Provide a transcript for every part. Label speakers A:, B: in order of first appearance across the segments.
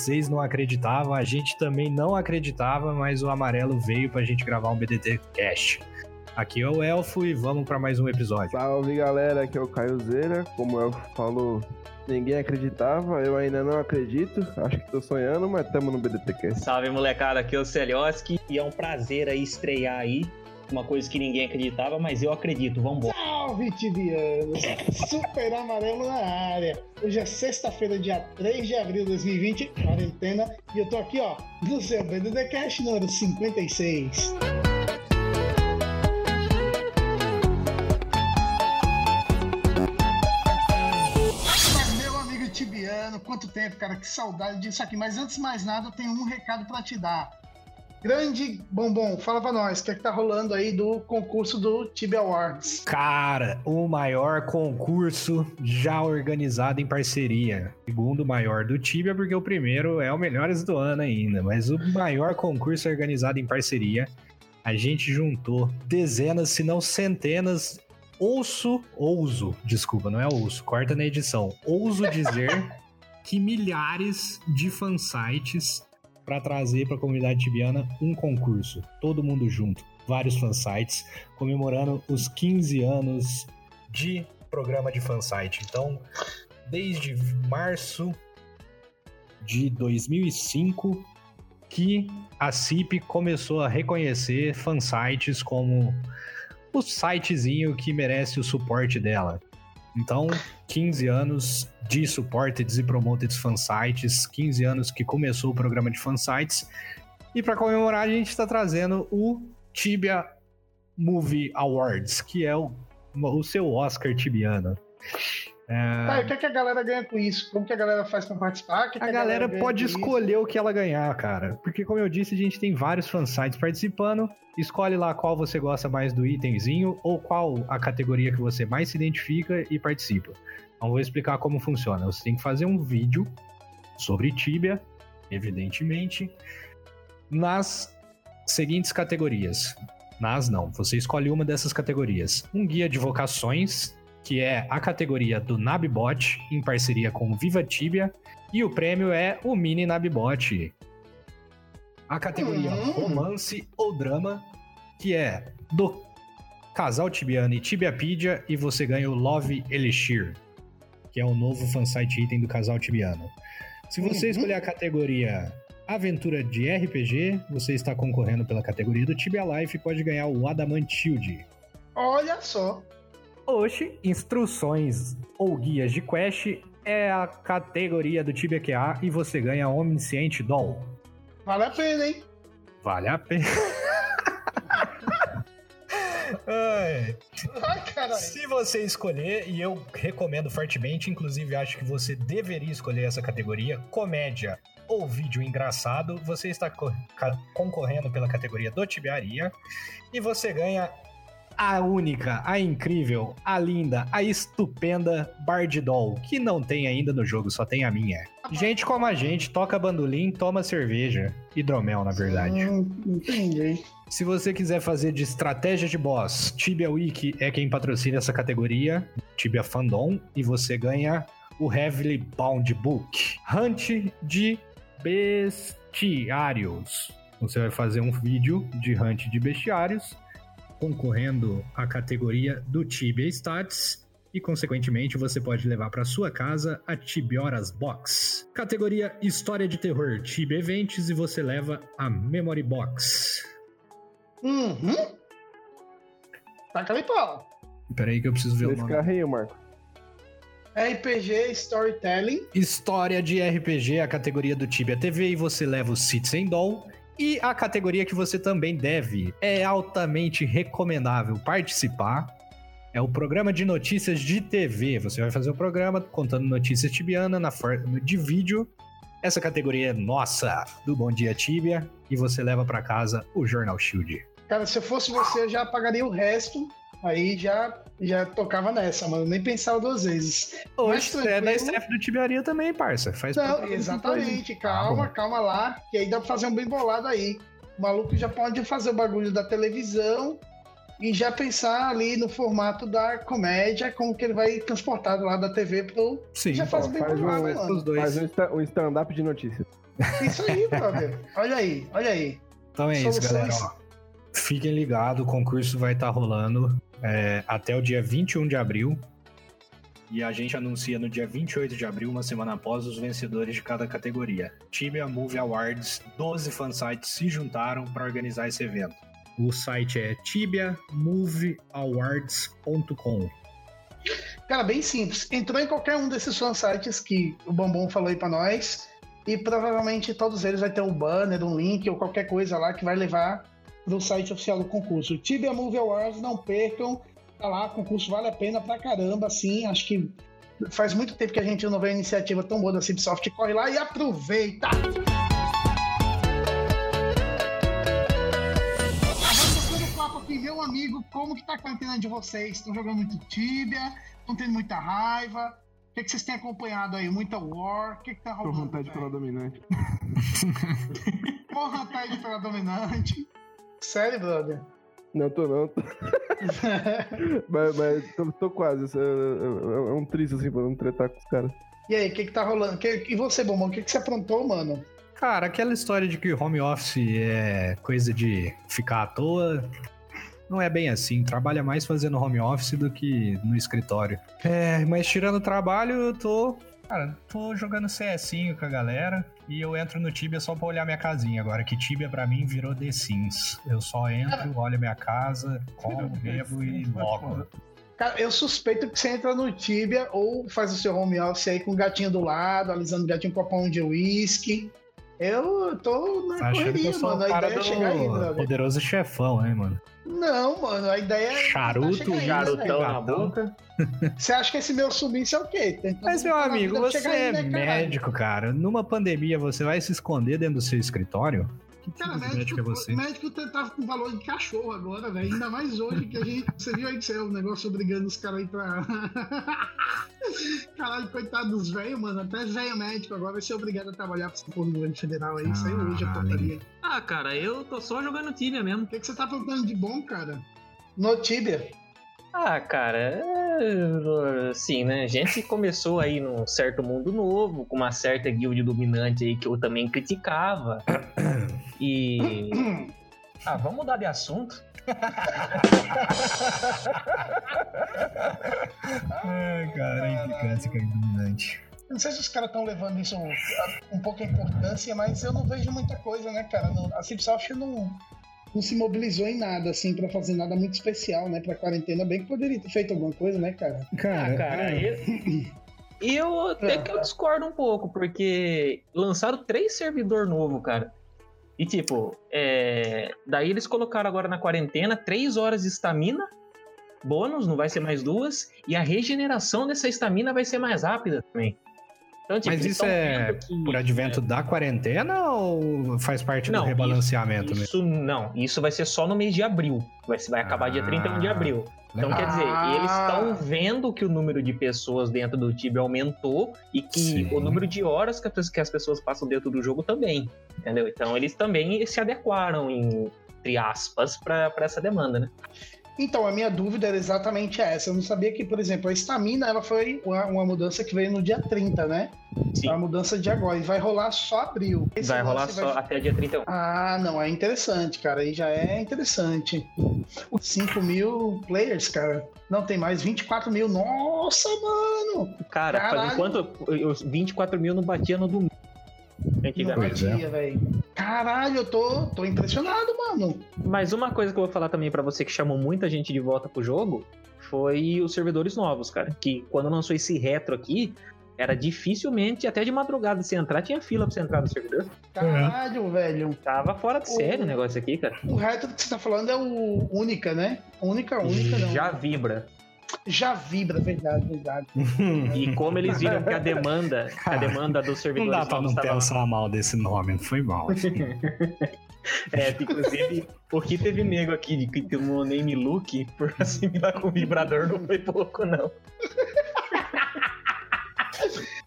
A: Vocês não acreditavam, a gente também não acreditava, mas o amarelo veio pra gente gravar um BDT Cash. Aqui é o Elfo e vamos pra mais um episódio.
B: Salve galera, aqui é o Caio Zeira. Como o Elfo falou, ninguém acreditava, eu ainda não acredito. Acho que tô sonhando, mas tamo no BDTcast.
C: Salve molecada, aqui é o Celioski e é um prazer aí estrear aí. Uma coisa que ninguém acreditava, mas eu acredito, vambora.
D: Salve, Tibianos! Super Amarelo na área. Hoje é sexta-feira, dia 3 de abril de 2020, quarentena, e eu tô aqui, ó, no seu BDD Cash número 56. Mas, Meu amigo Tibiano, quanto tempo, cara, que saudade disso aqui. Mas antes de mais nada, eu tenho um recado pra te dar. Grande Bombom, fala pra nós, o que é que tá rolando aí do concurso do Tibia Awards?
A: Cara, o maior concurso já organizado em parceria. Segundo maior do Tibia, porque o primeiro é o Melhores do Ano ainda, mas o maior concurso organizado em parceria. A gente juntou dezenas, se não centenas, ouço, ouso, desculpa, não é ouço, corta na edição. Ouso dizer que milhares de fansites para trazer para a comunidade tibiana um concurso. Todo mundo junto, vários fansites, comemorando os 15 anos de programa de fansite. Então, desde março de 2005 que a CIP começou a reconhecer fansites como o sitezinho que merece o suporte dela. Então, 15 anos de supported e promoted fansites, 15 anos que começou o programa de fansites. E para comemorar, a gente está trazendo o Tibia Movie Awards, que é o, o seu Oscar tibiano. É,
D: Tá, e o que, é que a galera ganha com isso? Como que a galera faz pra participar? Que que
A: a galera
D: ganha
A: pode
D: com isso?
A: escolher o que ela ganhar, cara. Porque, como eu disse, a gente tem vários fansites participando. Escolhe lá qual você gosta mais do itemzinho ou qual a categoria que você mais se identifica e participa. Então, vou explicar como funciona. Você tem que fazer um vídeo sobre Tibia, evidentemente, nas seguintes categorias. Nas não, você escolhe uma dessas categorias. Um guia de vocações, que é a categoria do Nabibot, em parceria com Viva Tibia, e o prêmio é o Mini Nabibot. A categoria
D: Hum.
A: romance ou drama, que é do casal tibiano e Tibiapedia, e você ganha o Love Elixir, que é o novo fansite item do casal tibiano. Se você
D: Uhum.
A: escolher a categoria aventura de RPG, você está concorrendo pela categoria do Tibia Life e pode ganhar o Adamant Shield.
D: Olha só.
A: Hoje, instruções ou guias de quest é a categoria do Tibia QA e você ganha Omnisciente Doll.
D: Vale a pena, hein?
A: Vale a pena. Ai,
D: Ai, caralho.
A: Se você escolher, e eu recomendo fortemente, inclusive acho que você deveria escolher essa categoria, comédia ou vídeo engraçado, você está co- concorrendo pela categoria do Tibiaria e você ganha a única, a incrível, a linda, a estupenda Bard Doll, que não tem ainda no jogo, só tem a minha. Gente como a gente, toca bandolim, toma cerveja. Hidromel, na verdade.
D: Hum, entendi.
A: Se você quiser fazer de estratégia de boss, Tibia Wiki é quem patrocina essa categoria, Tibia Fandom, e você ganha o Heavily Bound Book. Hunt de bestiários. Você vai fazer um vídeo de hunt de bestiários, concorrendo à categoria do Tibia Stats, e consequentemente você pode levar para sua casa a Tibioras Box. Categoria História de Terror, Tibia Events, e você leva a Memory Box.
D: Uhum. Taca ali pau.
A: Peraí que eu preciso ver o
B: Esse
A: nome.
B: carrinho, Marco.
D: RPG Storytelling.
A: História de RPG, a categoria do Tibia TV, e você leva o Citizen Doll. E a categoria que você também deve, é altamente recomendável participar, é o programa de notícias de TV. Você vai fazer o programa contando notícias tibiana na forma de vídeo. Essa categoria é nossa, do Bom Dia Tibia, e você leva para casa o Jornal Shield.
D: Cara, se eu fosse você, eu já pagaria o resto. Aí já, já tocava nessa, mano. Nem pensava duas vezes.
A: Hoje é da staff do Tibiaria também, parça. Faz
D: Não, exatamente. Calma, calma lá. Que aí dá pra fazer um bem bolado aí. O maluco já pode fazer o bagulho da televisão e já pensar ali no formato da comédia, como que ele vai transportar do lado da TV pro.
A: Sim,
D: já faz bem
B: faz
D: bolado,
B: um-
D: mano.
A: os dois.
B: Faz um sta- stand-up de notícias.
D: Isso aí, brother. Olha aí, olha aí.
A: Então é isso,
D: Soluções.
A: galera. ó. Fiquem ligados, o concurso vai estar rolando é, até o dia 21 de abril. E a gente anuncia no dia 28 de abril, uma semana após, os vencedores de cada categoria. Tibia Movie Awards, 12 fansites se juntaram para organizar esse evento. O site é tibiamovieawards.com.
D: Cara, bem simples. Entrou em qualquer um desses fansites que o Bombom falou aí pra nós. E provavelmente todos eles vai ter um banner, um link ou qualquer coisa lá que vai levar pro site oficial do concurso. Tibia Movie Awards, não percam. Tá lá, o concurso vale a pena pra caramba, assim. Acho que faz muito tempo que a gente não vê uma iniciativa tão boa da Cipsoft. Corre lá e aproveita! Aqui, meu amigo, como que tá a quarentena de vocês? Estão jogando muito Tibia? Estão tendo muita raiva? O que, que vocês têm acompanhado aí? Muita War? O que, que tá rolando? velho?
B: pela dominante.
D: Tá aí pela dominante. Sério, brother?
B: Não, tô não. tô- mas mas tô, tô quase. É, é- é um triste assim pra não tretar com os caras.
D: e aí, o que, que tá rolando? Que- e você, Bombom, o que, que você aprontou, mano?
A: Cara, aquela história de que home office é coisa de ficar à toa, não é bem assim. Trabalha mais fazendo home office do que no escritório. É, mas tirando o trabalho, eu tô. Cara, tô jogando CSinho com a galera e eu entro no Tibia só pra olhar minha casinha agora, que Tibia pra mim virou The Sims. Eu só entro, olho minha casa, como, bebo e logo.
D: Cara, eu suspeito que você entra no Tibia ou faz o seu home office aí com o gatinho do lado, alisando o gatinho com copão de uísque. Eu tô na
A: Tá
D: correria, mano. A
A: cara
D: ideia é chegar aí,
A: do
D: brother.
A: poderoso chefão, né, mano?
D: Não, mano, a ideia é.
A: Charuto,
D: aí,
C: Charutão na boca.
D: Você acha que esse meu sumiço é o quê? Tentando
A: Mas, meu amigo, você
D: aí,
A: é
D: né,
A: médico, cara. Numa pandemia, você vai se esconder dentro do seu escritório? Que
D: Cara,
A: médico
D: médico,
A: é você?
D: médico tava com valor de cachorro agora, velho. Ainda mais hoje que a gente. Você viu aí que saiu o negócio obrigando os caras aí pra. Caralho, coitado dos velhos, mano. Até velho médico agora vai ser obrigado a trabalhar pra essa porra do governo federal aí. Saiu hoje a
A: Caralho.
D: portaria.
E: Ah, cara, eu tô só jogando Tibia mesmo.
D: O que, que você tá aprontando de bom, cara? No Tibia.
C: Ah, cara, é, assim, né? A gente começou aí num certo mundo novo, com uma certa guild dominante aí que eu também criticava. E. Ah, vamos mudar de assunto.
A: Ai, cara, a implicância que é dominante.
D: Não sei se os caras estão levando isso a- um pouco a importância, mas eu não vejo muita coisa, né, cara? A Cipsoft não, não se mobilizou em nada, assim, pra fazer nada muito especial, né, pra quarentena. Bem que poderia ter feito alguma coisa, né, cara?
A: Cara,
C: Ah, cara,
A: é,
C: eu, eu até que eu discordo um pouco, porque lançaram três servidor novo, cara. E tipo, é, daí eles colocaram agora na quarentena três horas de estamina, bônus, não vai ser mais duas, e a regeneração dessa estamina vai ser mais rápida também. Então, tipo,
A: Mas isso é
C: que-
A: por advento da quarentena ou faz parte
C: Não,
A: do rebalanceamento mesmo?
C: Isso não, isso vai ser só no mês de abril. Vai, vai acabar dia
A: Ah,
C: 31 de abril. Então, quer dizer, eles estão vendo que o número de pessoas dentro do Tibia aumentou e que
A: Sim.
C: o número de horas que as, que as pessoas passam dentro do jogo também. Entendeu? Então, eles também se adequaram, em- entre aspas, para essa demanda, né?
D: Então, a minha dúvida era exatamente essa. Eu não sabia que, por exemplo, a estamina, ela foi uma, uma mudança que veio no dia 30, né?
C: Sim.
D: A mudança de agora. E vai rolar só abril. Esse
C: vai rolar só até dia 31.
D: Ah, não, é interessante, cara. Aí já é interessante. 5 mil players, cara. Não, tem mais 24 mil. Nossa, mano!
C: Cara, enquanto os 24 mil não batia no domingo.
D: Não
C: Antigamente.
A: Pois é.
D: batia. Caralho, eu tô, tô impressionado, mano.
C: Mas uma coisa que eu vou falar também pra você que chamou muita gente de volta pro jogo foi os servidores novos, cara. Que quando lançou esse retro aqui, Era dificilmente, até de madrugada, se entrar, tinha fila pra você entrar no servidor.
D: Caralho, velho.
C: Tava fora de série o negócio aqui, cara.
D: O retro que você tá falando é o Única, né? Única, única, não.
C: Já vibra.
D: Já vibra, verdade, verdade.
C: E como eles viram que a demanda, a demanda dos
A: Não
C: servidores
A: dá pra não
C: novos tava-
A: pensar mal desse nome, não foi mal.
C: É, inclusive, o que teve nego aqui de que tomou name look por assimilar com vibrador não foi pouco, não.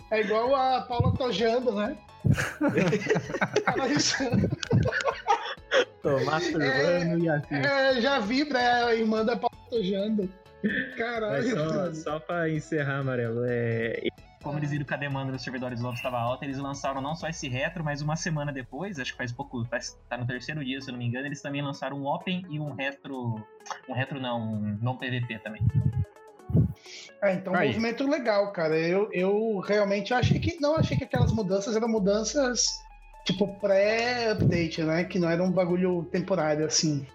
D: É igual a Paula Tojando, né?
C: Tô masturbando e assim.
D: É, já vibra, é a irmã da Paula
C: Mas
D: Caralho.
C: só, só pra encerrar, Amarelo, é... como eles viram que a demanda dos servidores novos estava alta, eles lançaram não só esse retro, mas uma semana depois, acho que faz pouco, faz- tá no terceiro dia, se eu não me engano, eles também lançaram um Open e um retro. Um retro não, um não PVP também.
D: É, então, um
A: Aí.
D: movimento legal, cara. Eu, eu realmente achei que. Não achei que aquelas mudanças eram mudanças tipo pré-update, né? Que não era um bagulho temporário assim.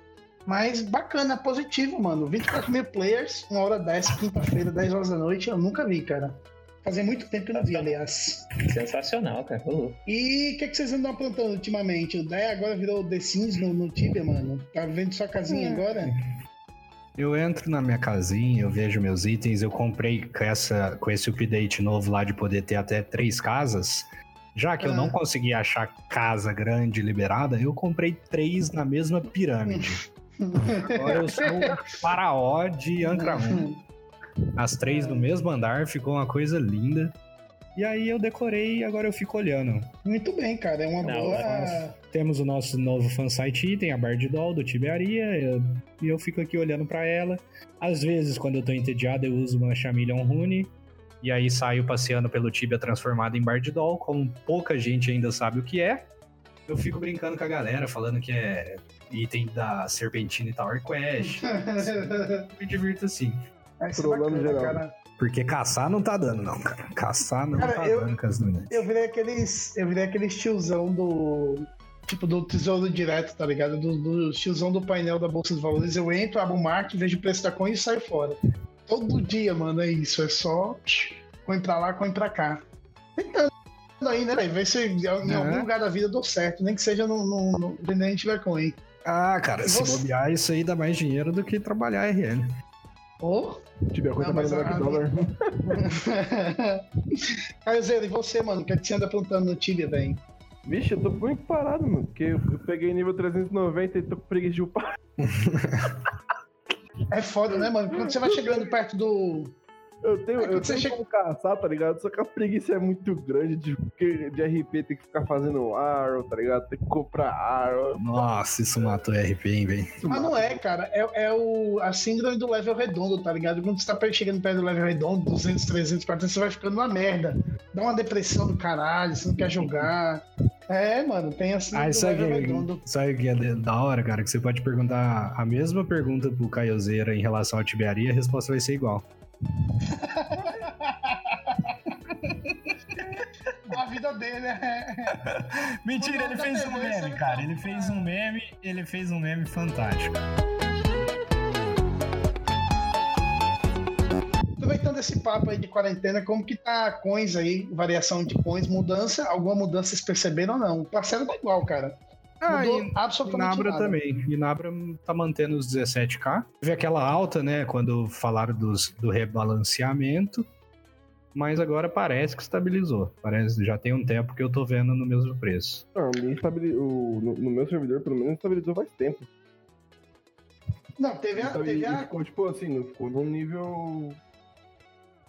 D: Mas bacana, positivo, mano. 24 mil players, uma hora 10, quinta-feira, 10 horas da noite, eu nunca vi, cara. Fazia muito tempo que eu não vi, aliás.
C: Sensacional, cara.
D: E o que, que vocês andam aprontando ultimamente? O Dé agora virou The Sims no, no Tibia, mano. Tá vendo sua casinha agora?
A: Eu entro na minha casinha, eu vejo meus itens, eu comprei com, essa, com esse update novo lá de poder ter até três casas. Já que eu
D: Ah.
A: não consegui achar casa grande liberada, eu comprei três na mesma pirâmide. Agora eu sou o faraó de Ankra 1. As três no mesmo andar, ficou uma coisa linda. E aí eu decorei e agora eu fico olhando.
D: Muito bem, cara. É uma
C: Não,
D: boa.
A: Temos o nosso novo fansite item, a Bard Doll do Tibearia, eu- e eu fico aqui olhando pra ela. Às vezes, quando eu tô entediado, eu uso uma Chameleon Rune, e aí saio passeando pelo Tibia transformado em Bard Doll, como pouca gente ainda sabe o que é. Eu fico brincando com a galera, falando que é item da Serpentina e Tower Quest. Me divirto assim.
D: Ser
B: Trolando
D: bacana,
B: geral.
D: cara.
A: Porque caçar não tá dando, não, cara. Caçar não
D: Cara,
A: tá
D: eu-
A: dando com as meninas.
D: Eu virei aqueles. Eu virei aqueles tiozão do. Tipo, do tesouro direto, tá ligado? Do, do tiozão do painel da Bolsa de Valores. Eu entro, abro o market, vejo o preço da coin e saio fora. Todo dia, mano, é isso. É só. Coin pra lá, coin pra cá. Tentando aí, né, velho? Ver se em
A: É.
D: algum lugar da vida eu dou certo. Nem que seja no, no, no vendente da coin.
A: Ah, cara, se
D: Você-
A: bobear, isso aí dá mais dinheiro do que trabalhar RL.
D: Ô!
B: Tiver coisa mais
D: mas
B: que dólar.
D: Caio Zero, e você, mano? O que é que você anda aprontando no Tibia, velho?
B: Vixe, eu tô muito parado, mano. Porque eu eu peguei nível 390 e tô com preguiça de upar.
D: É foda, né, mano? Quando você vai chegando perto do.
B: Eu tenho,
D: É,
B: eu tenho
D: chega-
B: como caçar, tá ligado? Só que a preguiça é muito grande de, de RP, tem que ficar fazendo arrow, tá ligado? Tem que comprar arrow.
A: Nossa, isso matou RP, hein, velho?
D: Mas não é, cara. É, é o, a síndrome do level redondo, tá ligado? Quando você tá chegando perto do level redondo, 200, 300, 400, você vai ficando uma merda. Dá uma depressão do caralho, você não quer jogar. É, mano, tem a síndrome
A: Ah,
D: do
A: sabe
D: level
A: que, que é da hora, cara? Que você pode perguntar a mesma pergunta pro Caiozeira em relação à tibiaria, a resposta vai ser igual.
D: A vida dele é.
A: Mentira,
D: ele fez um meme, cara, ele fez
A: um meme, ele fez um meme fantástico.
D: Aproveitando esse papo aí de quarentena, como que tá coins aí, variação de coins, mudança? Alguma mudança vocês perceberam ou não? O parceiro tá igual, cara.
A: Ah,
D: Mudou
A: e
D: absolutamente
A: Inabra
D: nada.
A: também. Inabra tá mantendo os 17k. Teve aquela alta, né, quando falaram dos, do rebalanceamento. Mas agora parece que estabilizou. Parece já tem um tempo que eu tô vendo no mesmo preço.
B: Não, me estabili... o, no, no meu servidor, pelo menos, estabilizou faz tempo.
D: Não, teve a.
B: Então,
D: Teve a...
B: ficou, tipo assim, não ficou num nível.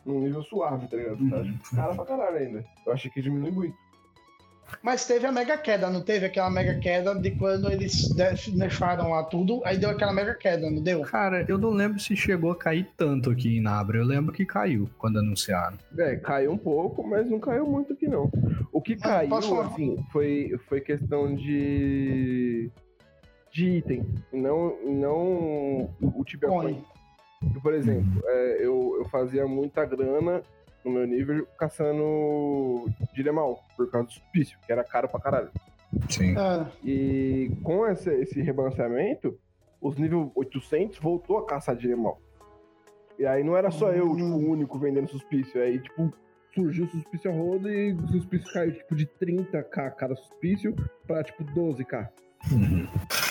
B: num nível suave, tá ligado?
A: Uhum.
B: Tá cara pra caralho ainda. Eu achei que diminui muito.
D: Mas teve a mega queda, não teve aquela mega queda de quando eles nerfaram lá tudo, aí deu aquela mega queda, não deu?
A: Cara, eu não lembro se chegou a cair tanto aqui em Nabra. Eu lembro que caiu quando anunciaram.
B: É, caiu um pouco, mas não caiu muito aqui não. O que
D: Mas
B: caiu, assim, foi, foi questão de. de item. Não, não o Tibia Por exemplo, é, eu, eu fazia muita grana no meu nível caçando Diremal, por causa do suplício, que era caro pra caralho.
A: Sim.
D: Ah,
B: E com esse, esse rebalanceamento, os nível 800 voltou a caçar Diremal. E aí não era só eu, tipo, o único vendendo suspício. Aí, tipo, surgiu o suspício a roda e o suspício caiu tipo de 30k cada suspício pra tipo 12k.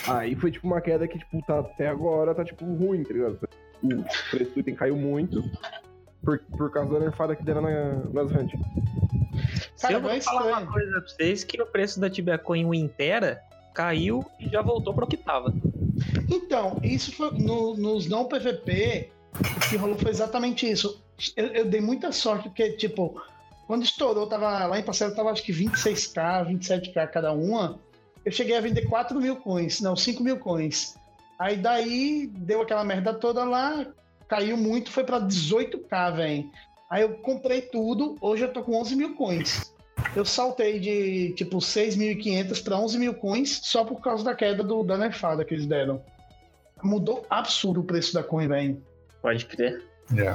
B: Aí foi tipo uma queda que, tipo, tá até agora tá tipo ruim, tá ligado? O preço do item caiu muito por, por causa da nerfada que deram na, nas hunt.
C: Se
D: Cara,
C: eu vou
D: é
C: falar uma
D: estranho.
C: coisa pra vocês, que o preço da Tibia Coin Wintera caiu e já voltou pro que tava.
D: Então, isso foi no- nos não PVP, o que rolou foi exatamente isso. Eu, eu dei muita sorte, porque, tipo, quando estourou, tava lá em parcela, tava acho que 26k, 27k cada uma. Eu cheguei a vender 4 mil coins, não, 5 mil coins. Aí daí deu aquela merda toda lá, caiu muito, foi pra 18k, velho. Aí eu comprei tudo, hoje eu tô com 11 mil coins. Eu saltei de tipo 6.500 para 11 mil coins só por causa da queda do, da nerfada que eles deram. Mudou absurdo o preço da coin, velho.
C: Pode crer.
A: É.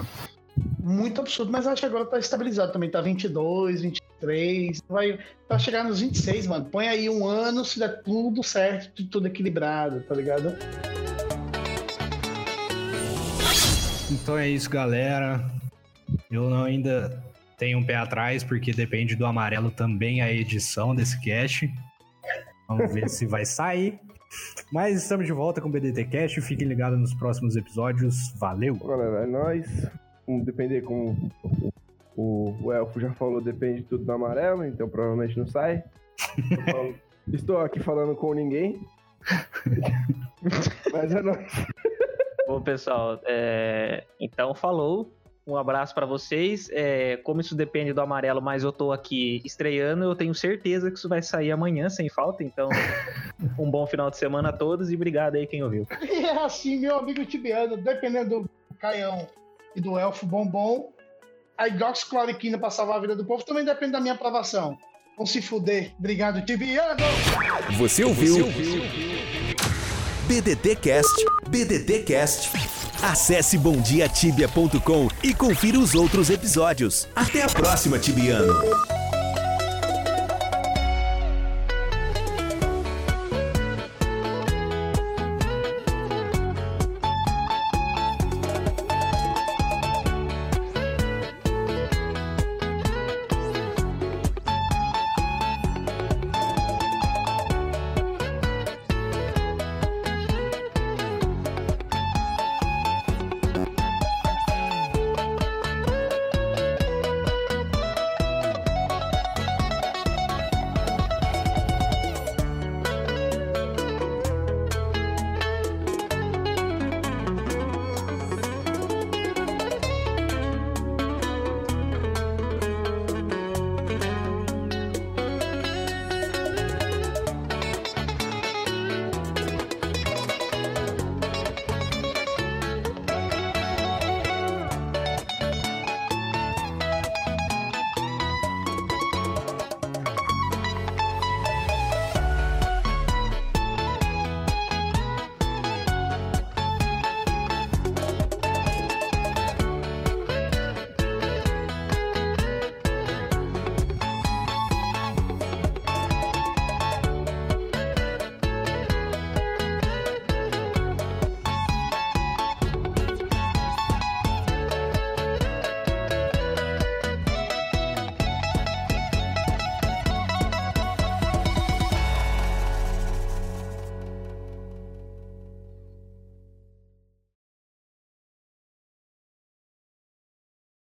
D: Muito absurdo, mas acho que agora tá estabilizado também. Tá 22, 23. Vai pra chegar nos 26, mano. Põe aí um ano, se der tudo certo, tudo equilibrado, tá ligado?
A: Então é isso, galera. Eu não ainda tenho um pé atrás, porque depende do amarelo também a edição desse cast. Vamos ver se vai sair. Mas estamos de volta com o BDT Cast. Fiquem ligados nos próximos episódios. Valeu!
B: Galera, é nóis. Depender como o, o Elfo já falou, depende tudo do amarelo, então provavelmente não sai. Estou aqui falando com ninguém. Mas é nóis.
C: Bom, pessoal, é, então falou. Um abraço pra vocês. É, como isso depende do amarelo, mas eu tô aqui estreando, eu tenho certeza que isso vai sair amanhã sem falta. Então, um bom final de semana a todos e obrigado aí quem ouviu.
D: E é assim, meu amigo Tibiano, dependendo do Caião e do Elfo Bombom, a hidroxicloroquina pra salvar a vida do povo também depende da minha aprovação. Vão se fuder. Obrigado, Tibiano!
F: Você ouviu? BDT Cast, BDT Cast. Acesse bomdiatibia.com e confira os outros episódios. Até a próxima, Tibiano.